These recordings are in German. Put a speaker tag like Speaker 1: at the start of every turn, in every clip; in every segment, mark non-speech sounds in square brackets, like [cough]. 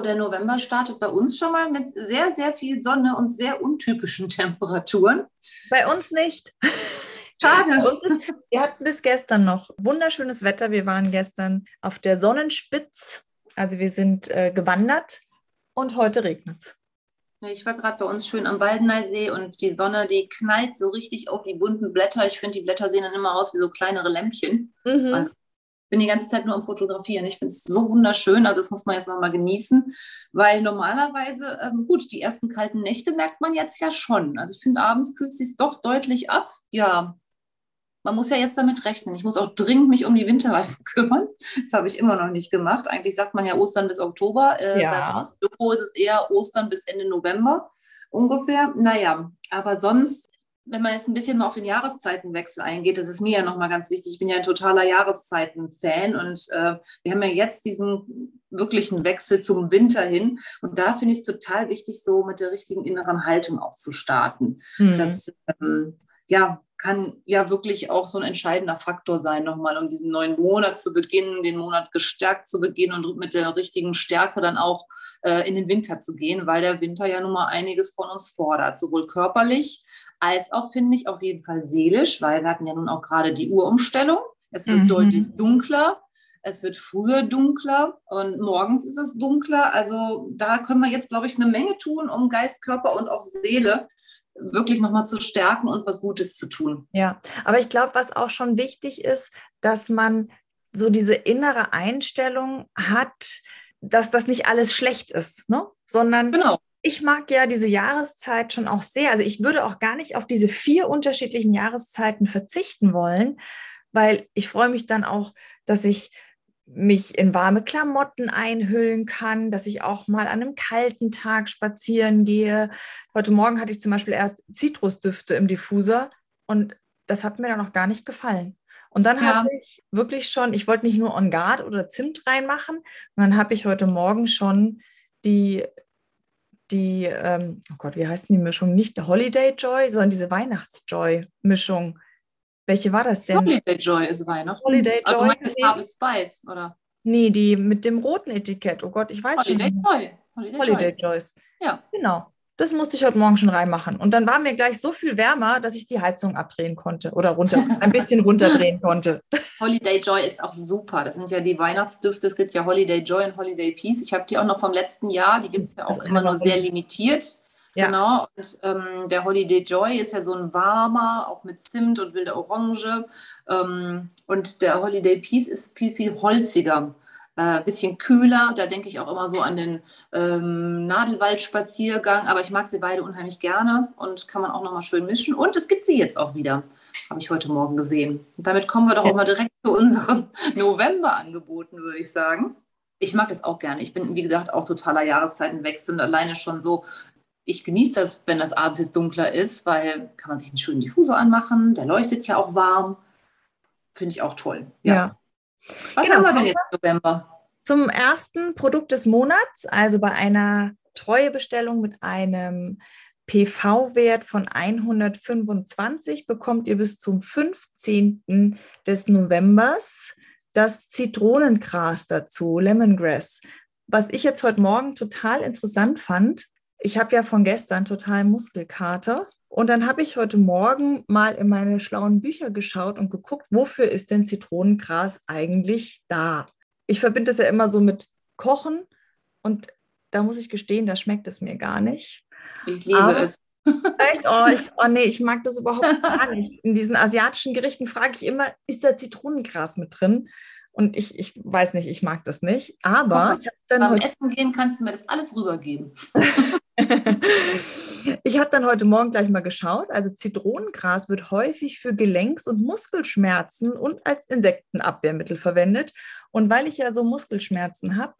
Speaker 1: Der November startet bei uns schon mal mit sehr, sehr viel Sonne und sehr untypischen [laughs] Temperaturen.
Speaker 2: Bei uns nicht.
Speaker 1: Schade.
Speaker 2: Ist, wir hatten bis gestern noch wunderschönes Wetter. Wir waren gestern auf der Sonnenspitz. Also wir sind äh, gewandert und heute regnet es.
Speaker 1: Ich war gerade bei uns schön am Waldeneysee und die Sonne, die knallt so richtig auf die bunten Blätter. Ich finde, die Blätter sehen dann immer aus wie so kleinere Lämpchen. Mhm. Also bin die ganze Zeit nur am Fotografieren. Ich finde es so wunderschön, also das muss man jetzt nochmal genießen, weil normalerweise, ähm, gut, die ersten kalten Nächte merkt man jetzt ja schon. Also ich finde, abends kühlt es sich doch deutlich ab. Ja, man muss ja jetzt damit rechnen. Ich muss auch dringend mich um die Winterreifen [laughs] kümmern. Das habe ich immer noch nicht gemacht. Eigentlich sagt man ja Ostern bis Oktober. Äh, ja. Bei Loco ist es eher Ostern bis Ende November ungefähr. Naja, aber sonst, wenn man jetzt ein bisschen mal auf den Jahreszeitenwechsel eingeht, das ist mir ja nochmal ganz wichtig. Ich bin ja ein totaler Jahreszeiten-Fan und äh, wir haben ja jetzt diesen wirklichen Wechsel zum Winter hin. Und da finde ich es total wichtig, so mit der richtigen inneren Haltung auch zu starten. Mhm. Das, ähm, ja, kann ja wirklich auch so ein entscheidender Faktor sein, nochmal um diesen neuen Monat zu beginnen, den Monat gestärkt zu beginnen und mit der richtigen Stärke dann auch äh, in den Winter zu gehen, weil der Winter ja nun mal einiges von uns fordert, sowohl körperlich als auch, finde ich, auf jeden Fall seelisch, weil wir hatten ja nun auch gerade die Uhrumstellung. Es wird mhm. deutlich dunkler. Es wird früher dunkler und morgens ist es dunkler. Also da können wir jetzt, glaube ich, eine Menge tun, um Geist, Körper und auch Seele wirklich nochmal zu stärken und was Gutes zu tun.
Speaker 2: Ja, aber ich glaube, was auch schon wichtig ist, dass man so diese innere Einstellung hat, dass das nicht alles schlecht ist, ne? sondern genau. ich mag ja diese Jahreszeit schon auch sehr. Also ich würde auch gar nicht auf diese vier unterschiedlichen Jahreszeiten verzichten wollen, weil ich freue mich dann auch, dass ich mich in warme Klamotten einhüllen kann, dass ich auch mal an einem kalten Tag spazieren gehe. Heute Morgen hatte ich zum Beispiel erst Zitrusdüfte im Diffuser und das hat mir dann noch gar nicht gefallen. Und dann ja. habe ich wirklich schon, ich wollte nicht nur On Guard oder Zimt reinmachen, und dann habe ich heute Morgen schon die, die ähm, oh Gott, wie heißt denn die Mischung? Nicht Holiday Joy, sondern diese Weihnachtsjoy-Mischung welche war das denn?
Speaker 1: Holiday Joy ist Weihnachten.
Speaker 2: Holiday Joy. Also
Speaker 1: ist Harvest Spice, oder?
Speaker 2: Nee, die mit dem roten Etikett. Oh Gott, ich weiß
Speaker 1: Holiday
Speaker 2: schon.
Speaker 1: Joy.
Speaker 2: Holiday, Holiday Joy. Joys. Ja. Genau. Das musste ich heute Morgen schon reinmachen. Und dann war mir gleich so viel wärmer, dass ich die Heizung abdrehen konnte oder runter, [laughs] ein bisschen runterdrehen konnte.
Speaker 1: Holiday Joy ist auch super. Das sind ja die Weihnachtsdüfte. Es gibt ja Holiday Joy und Holiday Peace. Ich habe die auch noch vom letzten Jahr. Die gibt es ja auch immer nur sehr limitiert. Ja. Genau, und ähm, der Holiday Joy ist ja so ein warmer, auch mit Zimt und wilder Orange. Ähm, und der Holiday Peace ist viel, viel holziger, äh, bisschen kühler. Da denke ich auch immer so an den ähm, Nadelwaldspaziergang. Aber ich mag sie beide unheimlich gerne und kann man auch nochmal schön mischen. Und es gibt sie jetzt auch wieder, habe ich heute Morgen gesehen. Und damit kommen wir doch auch mal direkt zu unseren [laughs] November-Angeboten, würde ich sagen ich mag das auch gerne. Ich bin, wie gesagt, auch totaler Jahreszeitenwechsel und alleine schon so ich genieße das, wenn das abends jetzt dunkler ist, weil kann man sich einen schönen Diffusor anmachen, der leuchtet ja auch warm. Finde ich auch toll. Ja. ja.
Speaker 2: Was genau. haben wir denn jetzt im November? Zum ersten Produkt des Monats, also bei einer Treuebestellung mit einem PV-Wert von 125 bekommt ihr bis zum 15. des Novembers das Zitronengras dazu, Lemongrass. Was ich jetzt heute Morgen total interessant fand, ich habe ja von gestern total Muskelkater. Und dann habe ich heute Morgen mal in meine schlauen Bücher geschaut und geguckt, wofür ist denn Zitronengras eigentlich da? Ich verbinde es ja immer so mit Kochen und da muss ich gestehen, da schmeckt es mir gar nicht.
Speaker 1: Ich liebe Aber es. [laughs]
Speaker 2: Echt? Oh, ich, [laughs] oh nee, ich mag das überhaupt gar nicht. In diesen asiatischen Gerichten frage ich immer, ist da Zitronengras mit drin? Und ich, ich weiß nicht, ich mag das nicht. Aber
Speaker 1: Komm, beim Essen gehen kannst du mir das alles rübergeben. [laughs] [laughs]
Speaker 2: ich habe dann heute Morgen gleich mal geschaut. Also Zitronengras wird häufig für Gelenks- und Muskelschmerzen und als Insektenabwehrmittel verwendet. Und weil ich ja so Muskelschmerzen habe,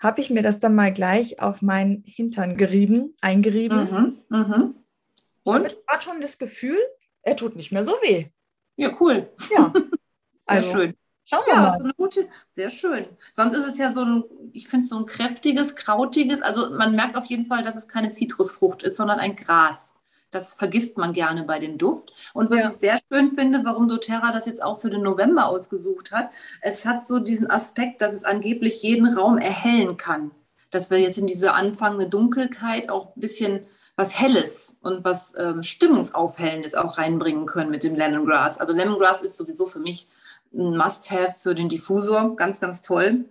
Speaker 2: habe ich mir das dann mal gleich auf meinen Hintern gerieben, eingerieben. Mhm, mh. Und? Ich habe schon das Gefühl, er tut nicht mehr so weh.
Speaker 1: Ja, cool. Ja. [laughs] Also, sehr schön. Schauen wir ja, mal. So eine gute, sehr schön. Sonst ist es ja so ein, ich finde es so ein kräftiges, krautiges, also man merkt auf jeden Fall, dass es keine Zitrusfrucht ist, sondern ein Gras. Das vergisst man gerne bei dem Duft. Und was ja. ich sehr schön finde, warum doTERRA das jetzt auch für den November ausgesucht hat, es hat so diesen Aspekt, dass es angeblich jeden Raum erhellen kann. Dass wir jetzt in diese anfangende Dunkelheit auch ein bisschen was Helles und was ähm, Stimmungsaufhellendes auch reinbringen können mit dem Lemongrass. Also Lemongrass ist sowieso für mich ein Must-Have für den Diffusor. Ganz, ganz toll.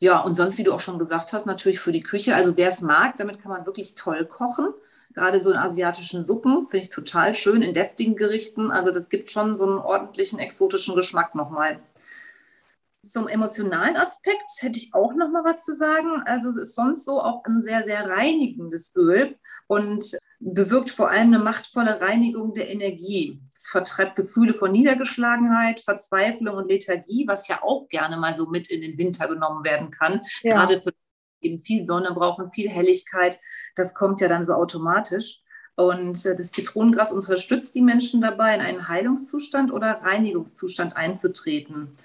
Speaker 1: Ja, und sonst, wie du auch schon gesagt hast, natürlich für die Küche. Also wer es mag, damit kann man wirklich toll kochen. Gerade so in asiatischen Suppen finde ich total schön, in deftigen Gerichten. Also das gibt schon so einen ordentlichen exotischen Geschmack nochmal. Zum emotionalen Aspekt hätte ich auch noch mal was zu sagen. Also es ist sonst so auch ein sehr, sehr reinigendes Öl und bewirkt vor allem eine machtvolle Reinigung der Energie. Es vertreibt Gefühle von Niedergeschlagenheit, Verzweiflung und Lethargie, was ja auch gerne mal so mit in den Winter genommen werden kann. Ja. Gerade für eben viel Sonne brauchen, viel Helligkeit. Das kommt ja dann so automatisch. Und äh, das Zitronengras unterstützt die Menschen dabei, in einen Heilungszustand oder Reinigungszustand einzutreten.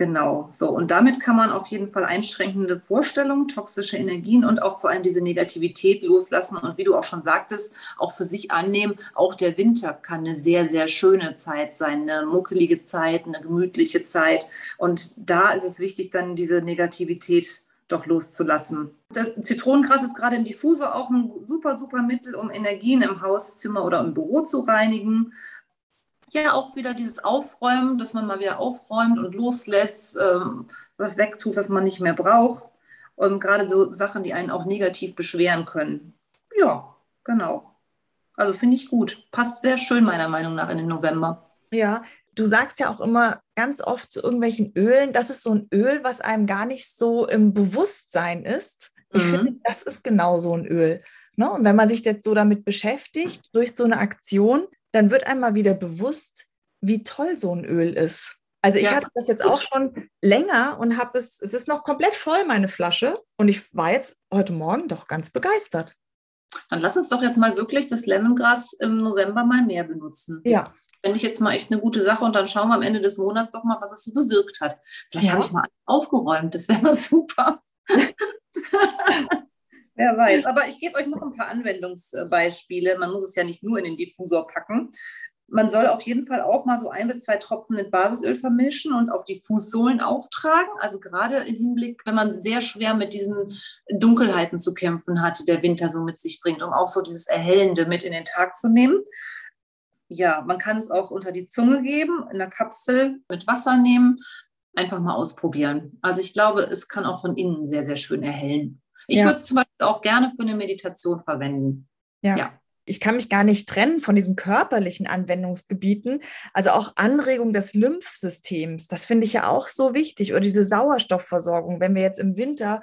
Speaker 1: Genau, so. Und damit kann man auf jeden Fall einschränkende Vorstellungen, toxische Energien und auch vor allem diese Negativität loslassen. Und wie du auch schon sagtest, auch für sich annehmen, auch der Winter kann eine sehr, sehr schöne Zeit sein, eine muckelige Zeit, eine gemütliche Zeit. Und da ist es wichtig, dann diese Negativität doch loszulassen. Das Zitronengras ist gerade im Diffusor auch ein super, super Mittel, um Energien im Hauszimmer oder im Büro zu reinigen ja auch wieder dieses Aufräumen, dass man mal wieder aufräumt und loslässt, ähm, was wegtut, was man nicht mehr braucht. Und gerade so Sachen, die einen auch negativ beschweren können. Ja, genau. Also finde ich gut. Passt sehr schön meiner Meinung nach in den November.
Speaker 2: Ja, du sagst ja auch immer ganz oft zu irgendwelchen Ölen, das ist so ein Öl, was einem gar nicht so im Bewusstsein ist. Ich mhm. finde, das ist genau so ein Öl. Ne? Und wenn man sich jetzt so damit beschäftigt, durch so eine Aktion, dann wird einmal wieder bewusst, wie toll so ein Öl ist. Also ich ja. hatte das jetzt auch schon länger und habe es, es ist noch komplett voll, meine Flasche. Und ich war jetzt heute Morgen doch ganz begeistert.
Speaker 1: Dann lass uns doch jetzt mal wirklich das Lemongras im November mal mehr benutzen.
Speaker 2: Ja.
Speaker 1: Finde ich jetzt mal echt eine gute Sache und dann schauen wir am Ende des Monats doch mal, was es so bewirkt hat. Vielleicht ja. habe ich mal aufgeräumt, das wäre mal [laughs] super. [laughs] Wer weiß. Aber ich gebe euch noch ein paar Anwendungsbeispiele. Man muss es ja nicht nur in den Diffusor packen. Man soll auf jeden Fall auch mal so ein bis zwei Tropfen mit Basisöl vermischen und auf die Fußsohlen auftragen. Also gerade im Hinblick, wenn man sehr schwer mit diesen Dunkelheiten zu kämpfen hat, die der Winter so mit sich bringt, um auch so dieses Erhellende mit in den Tag zu nehmen. Ja, man kann es auch unter die Zunge geben, in der Kapsel mit Wasser nehmen. Einfach mal ausprobieren. Also ich glaube, es kann auch von innen sehr, sehr schön erhellen. Ich ja. würde es zum Beispiel auch gerne für eine Meditation verwenden.
Speaker 2: ja. ja ich kann mich gar nicht trennen von diesen körperlichen Anwendungsgebieten. Also auch Anregung des Lymphsystems, das finde ich ja auch so wichtig. Oder diese Sauerstoffversorgung, wenn wir jetzt im Winter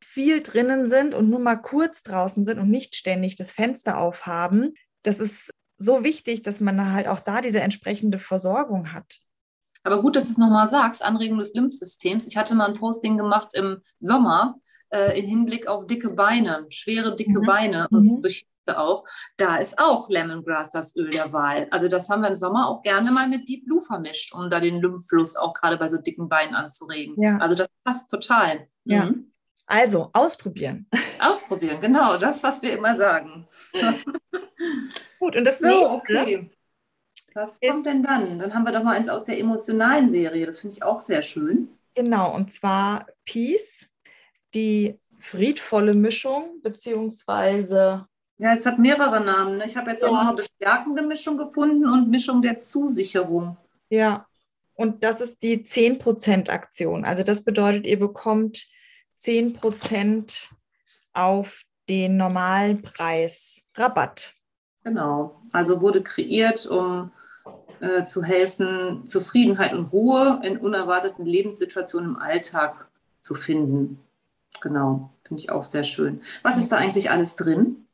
Speaker 2: viel drinnen sind und nur mal kurz draußen sind und nicht ständig das Fenster aufhaben, das ist so wichtig, dass man halt auch da diese entsprechende Versorgung hat.
Speaker 1: Aber gut, dass du es nochmal sagst, Anregung des Lymphsystems. Ich hatte mal ein Posting gemacht im Sommer äh, in Hinblick auf dicke Beine, schwere, dicke mhm. Beine und durch auch, da ist auch Lemongrass das Öl der Wahl. Also das haben wir im Sommer auch gerne mal mit Deep Blue vermischt, um da den Lymphfluss auch gerade bei so dicken Beinen anzuregen. Ja. Also das passt total.
Speaker 2: Ja. Mhm. Also ausprobieren. [laughs]
Speaker 1: Ausprobieren, genau, das, was wir immer sagen. [laughs]
Speaker 2: Gut, und das
Speaker 1: so, nächste, okay. Was kommt denn dann? Dann haben wir doch mal eins aus der emotionalen Serie. Das finde ich auch sehr schön.
Speaker 2: Genau, und zwar Peace die friedvolle Mischung, beziehungsweise.
Speaker 1: Ja, es hat mehrere Namen. Ne? Ich habe jetzt ja. auch noch eine bestärkende Mischung gefunden und Mischung der Zusicherung.
Speaker 2: Ja, und das ist die 10%-Aktion. Also das bedeutet, ihr bekommt 10% auf den normalen Preis Rabatt.
Speaker 1: Genau. Also wurde kreiert, um äh, zu helfen, Zufriedenheit und Ruhe in unerwarteten Lebenssituationen im Alltag zu finden. Genau, finde ich auch sehr schön. Was ist da eigentlich alles drin?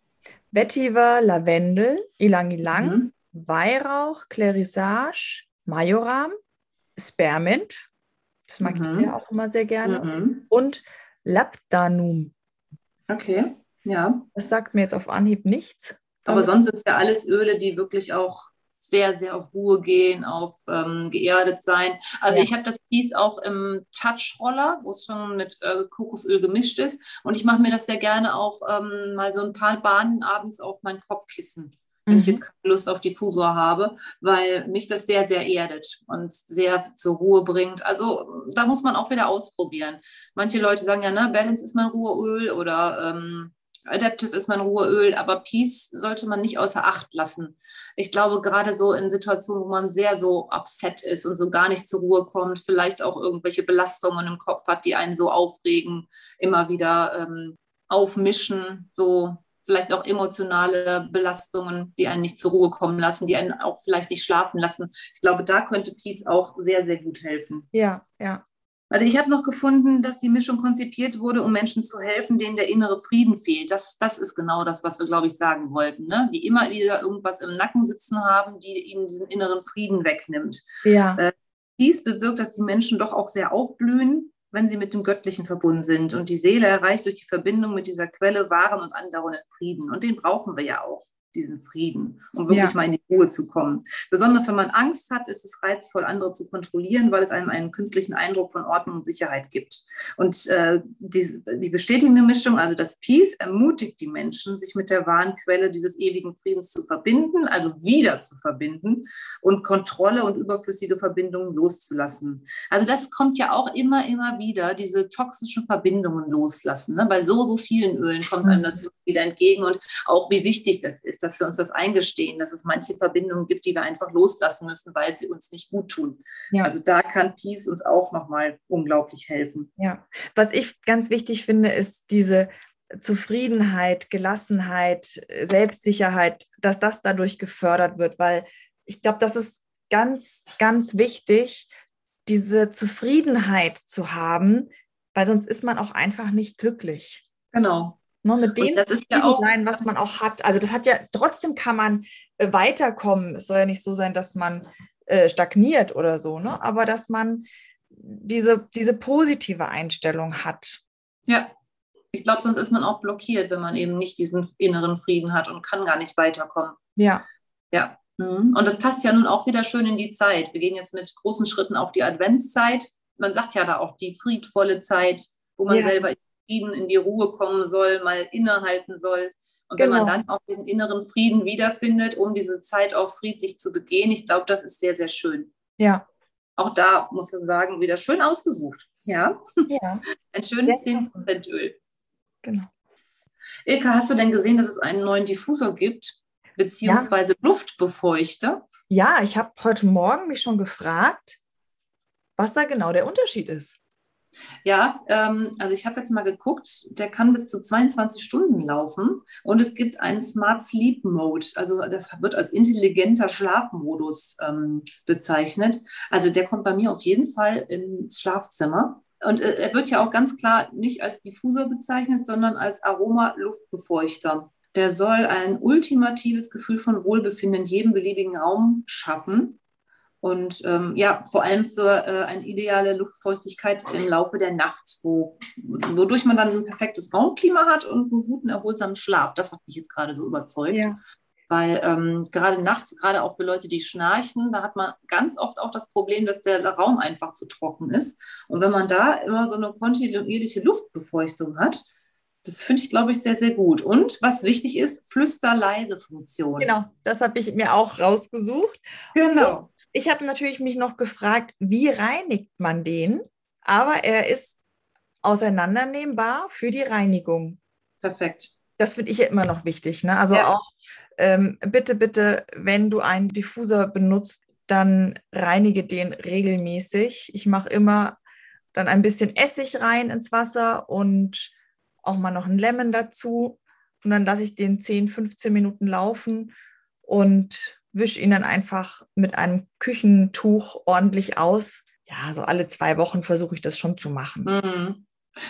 Speaker 2: Vetiver, Lavendel, Ilang Ilang, mhm. Weihrauch, Clarissage, Majoram, Spearmint, das mag mhm. ich ja auch immer sehr gerne, mhm. und Labdanum.
Speaker 1: Okay, ja.
Speaker 2: Das sagt mir jetzt auf Anhieb nichts.
Speaker 1: Aber sonst sind es ja alles Öle, die wirklich auch sehr, sehr auf Ruhe gehen, auf ähm, geerdet sein. Also ja. ich habe das Kies auch im Touch-Roller, wo es schon mit äh, Kokosöl gemischt ist. Und ich mache mir das sehr gerne auch ähm, mal so ein paar Bahnen abends auf mein Kopfkissen, wenn mhm. ich jetzt keine Lust auf Diffusor habe, weil mich das sehr, sehr erdet und sehr zur Ruhe bringt. Also da muss man auch wieder ausprobieren. Manche Leute sagen ja, ne, Balance ist mein Ruheöl oder ähm, Adaptive ist mein Ruheöl, aber Peace sollte man nicht außer Acht lassen. Ich glaube, gerade so in Situationen, wo man sehr so upset ist und so gar nicht zur Ruhe kommt, vielleicht auch irgendwelche Belastungen im Kopf hat, die einen so aufregen, immer wieder ähm, aufmischen, so vielleicht auch emotionale Belastungen, die einen nicht zur Ruhe kommen lassen, die einen auch vielleicht nicht schlafen lassen. Ich glaube, da könnte Peace auch sehr, sehr gut helfen.
Speaker 2: Ja, ja.
Speaker 1: Also ich habe noch gefunden, dass die Mischung konzipiert wurde, um Menschen zu helfen, denen der innere Frieden fehlt. Das, das ist genau das, was wir, glaube ich, sagen wollten. Ne? Die immer wieder irgendwas im Nacken sitzen haben, die ihnen diesen inneren Frieden wegnimmt.
Speaker 2: Ja.
Speaker 1: Äh, dies bewirkt, dass die Menschen doch auch sehr aufblühen, wenn sie mit dem Göttlichen verbunden sind. Und die Seele erreicht durch die Verbindung mit dieser Quelle wahren und andauernden Frieden. Und den brauchen wir ja auch diesen Frieden, um wirklich ja. mal in die Ruhe zu kommen. Besonders wenn man Angst hat, ist es reizvoll, andere zu kontrollieren, weil es einem einen künstlichen Eindruck von Ordnung und Sicherheit gibt. Und äh, die, die bestätigende Mischung, also das Peace, ermutigt die Menschen, sich mit der wahren Quelle dieses ewigen Friedens zu verbinden, also wieder zu verbinden und Kontrolle und überflüssige Verbindungen loszulassen. Also das kommt ja auch immer, immer wieder, diese toxischen Verbindungen loslassen. Ne? Bei so, so vielen Ölen kommt einem das wieder entgegen und auch wie wichtig das ist dass wir uns das eingestehen, dass es manche Verbindungen gibt, die wir einfach loslassen müssen, weil sie uns nicht gut tun. Ja. Also da kann Peace uns auch nochmal unglaublich helfen.
Speaker 2: Ja, was ich ganz wichtig finde, ist diese Zufriedenheit, Gelassenheit, Selbstsicherheit, dass das dadurch gefördert wird, weil ich glaube, das ist ganz, ganz wichtig, diese Zufriedenheit zu haben, weil sonst ist man auch einfach nicht glücklich.
Speaker 1: Genau.
Speaker 2: Ne, mit dem das ist ja auch sein, was man auch hat. Also das hat ja, trotzdem kann man äh, weiterkommen. Es soll ja nicht so sein, dass man äh, stagniert oder so, ne? aber dass man diese, diese positive Einstellung hat.
Speaker 1: Ja, ich glaube, sonst ist man auch blockiert, wenn man eben nicht diesen inneren Frieden hat und kann gar nicht weiterkommen.
Speaker 2: Ja.
Speaker 1: Ja. Mhm. Und das passt ja nun auch wieder schön in die Zeit. Wir gehen jetzt mit großen Schritten auf die Adventszeit. Man sagt ja da auch die friedvolle Zeit, wo man ja. selber Frieden in die Ruhe kommen soll, mal innehalten soll. Und genau. wenn man genau. dann auch diesen inneren Frieden wiederfindet, um diese Zeit auch friedlich zu begehen, ich glaube, das ist sehr, sehr schön.
Speaker 2: Ja.
Speaker 1: Auch da muss man sagen, wieder schön ausgesucht. Ja.
Speaker 2: ja. [laughs]
Speaker 1: Ein schönes 10%-Öl.
Speaker 2: Genau.
Speaker 1: Ilka, hast du denn gesehen, dass es einen neuen Diffusor gibt, beziehungsweise ja. Luftbefeuchter?
Speaker 2: Ja, ich habe heute Morgen mich schon gefragt, was da genau der Unterschied ist.
Speaker 1: Ja, ähm, also ich habe jetzt mal geguckt, der kann bis zu 22 Stunden laufen und es gibt einen Smart Sleep Mode, also das wird als intelligenter Schlafmodus ähm, bezeichnet. Also der kommt bei mir auf jeden Fall ins Schlafzimmer. Und äh, er wird ja auch ganz klar nicht als Diffusor bezeichnet, sondern als Aroma-Luftbefeuchter. Der soll ein ultimatives Gefühl von Wohlbefinden in jedem beliebigen Raum schaffen und ähm, ja, vor allem für äh, eine ideale Luftfeuchtigkeit im Laufe der Nacht, wo, wodurch man dann ein perfektes Raumklima hat und einen guten, erholsamen Schlaf. Das hat mich jetzt gerade so überzeugt. Ja. Weil ähm, gerade nachts, gerade auch für Leute, die schnarchen, da hat man ganz oft auch das Problem, dass der Raum einfach zu trocken ist. Und wenn man da immer so eine kontinuierliche Luftbefeuchtung hat, das finde ich, glaube ich, sehr, sehr gut. Und was wichtig ist, flüsterleise Funktion.
Speaker 2: Genau, das habe ich mir auch rausgesucht.
Speaker 1: Genau
Speaker 2: ich habe natürlich mich noch gefragt, wie reinigt man den? Aber er ist auseinandernehmbar für die Reinigung.
Speaker 1: Perfekt.
Speaker 2: Das finde ich ja immer noch wichtig. Ne? Also ja. auch ähm, bitte, bitte, wenn du einen Diffuser benutzt, dann reinige den regelmäßig. Ich mache immer dann ein bisschen Essig rein ins Wasser und auch mal noch ein Lemon dazu. Und dann lasse ich den 10, 15 Minuten laufen und wische ihn dann einfach mit einem Küchentuch ordentlich aus. Ja, so alle zwei Wochen versuche ich das schon zu machen.
Speaker 1: Mhm.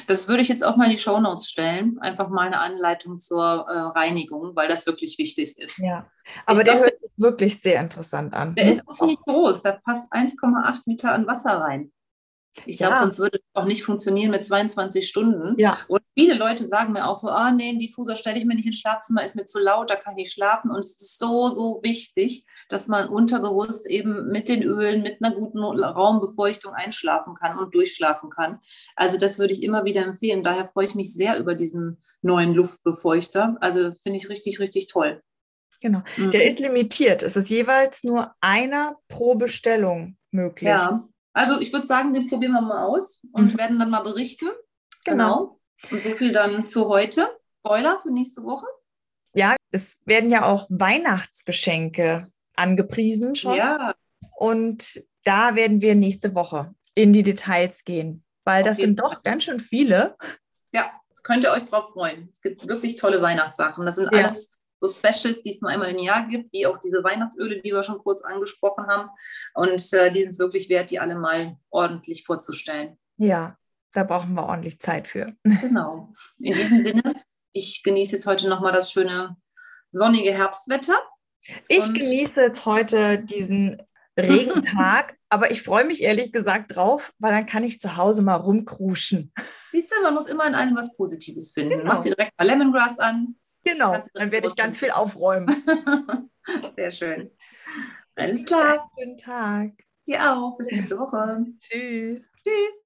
Speaker 1: Das würde ich jetzt auch mal in die Shownotes stellen. Einfach mal eine Anleitung zur äh, Reinigung, weil das wirklich wichtig ist.
Speaker 2: Ja, aber ich der glaub, hört sich wirklich sehr interessant an.
Speaker 1: Der ist auch ziemlich groß. Da passt 1,8 Liter an Wasser rein. Ich glaube, ja. sonst würde es auch nicht funktionieren mit 22 Stunden.
Speaker 2: Ja.
Speaker 1: Und viele Leute sagen mir auch so, ah nee, einen Diffuser stelle ich mir nicht ins Schlafzimmer, ist mir zu laut, da kann ich nicht schlafen. Und es ist so, so wichtig, dass man unterbewusst eben mit den Ölen, mit einer guten Raumbefeuchtung einschlafen kann und durchschlafen kann. Also das würde ich immer wieder empfehlen. Daher freue ich mich sehr über diesen neuen Luftbefeuchter. Also finde ich richtig, richtig toll.
Speaker 2: Genau. Mhm. Der ist limitiert. Es ist jeweils nur einer pro Bestellung möglich.
Speaker 1: Ja. Also ich würde sagen, den probieren wir mal aus und mhm. werden dann mal berichten.
Speaker 2: Genau.
Speaker 1: genau. Und so viel dann zu heute. Spoiler für nächste Woche.
Speaker 2: Ja, es werden ja auch Weihnachtsgeschenke angepriesen schon.
Speaker 1: Ja.
Speaker 2: Und da werden wir nächste Woche in die Details gehen, weil Auf das sind doch ganz schön viele.
Speaker 1: Ja, könnt ihr euch drauf freuen. Es gibt wirklich tolle Weihnachtssachen. Das sind ja. alles so Specials, die es nur einmal im Jahr gibt, wie auch diese Weihnachtsöle, die wir schon kurz angesprochen haben. Und äh, die sind es wirklich wert, die alle mal ordentlich vorzustellen.
Speaker 2: Ja, da brauchen wir ordentlich Zeit für.
Speaker 1: Genau. In diesem Sinne, ich genieße jetzt heute nochmal das schöne sonnige Herbstwetter.
Speaker 2: Ich genieße jetzt heute diesen Regentag, [laughs] aber ich freue mich ehrlich gesagt drauf, weil dann kann ich zu Hause mal rumkruschen.
Speaker 1: Siehst du, man muss immer in allem was Positives finden. Genau. Mach dir direkt mal Lemongrass an,
Speaker 2: Genau, dann werde ich ganz viel aufräumen. [laughs]
Speaker 1: Sehr schön.
Speaker 2: Alles klar. Schönen Tag.
Speaker 1: Dir auch. Bis nächste Woche.
Speaker 2: Tschüss.
Speaker 1: Tschüss.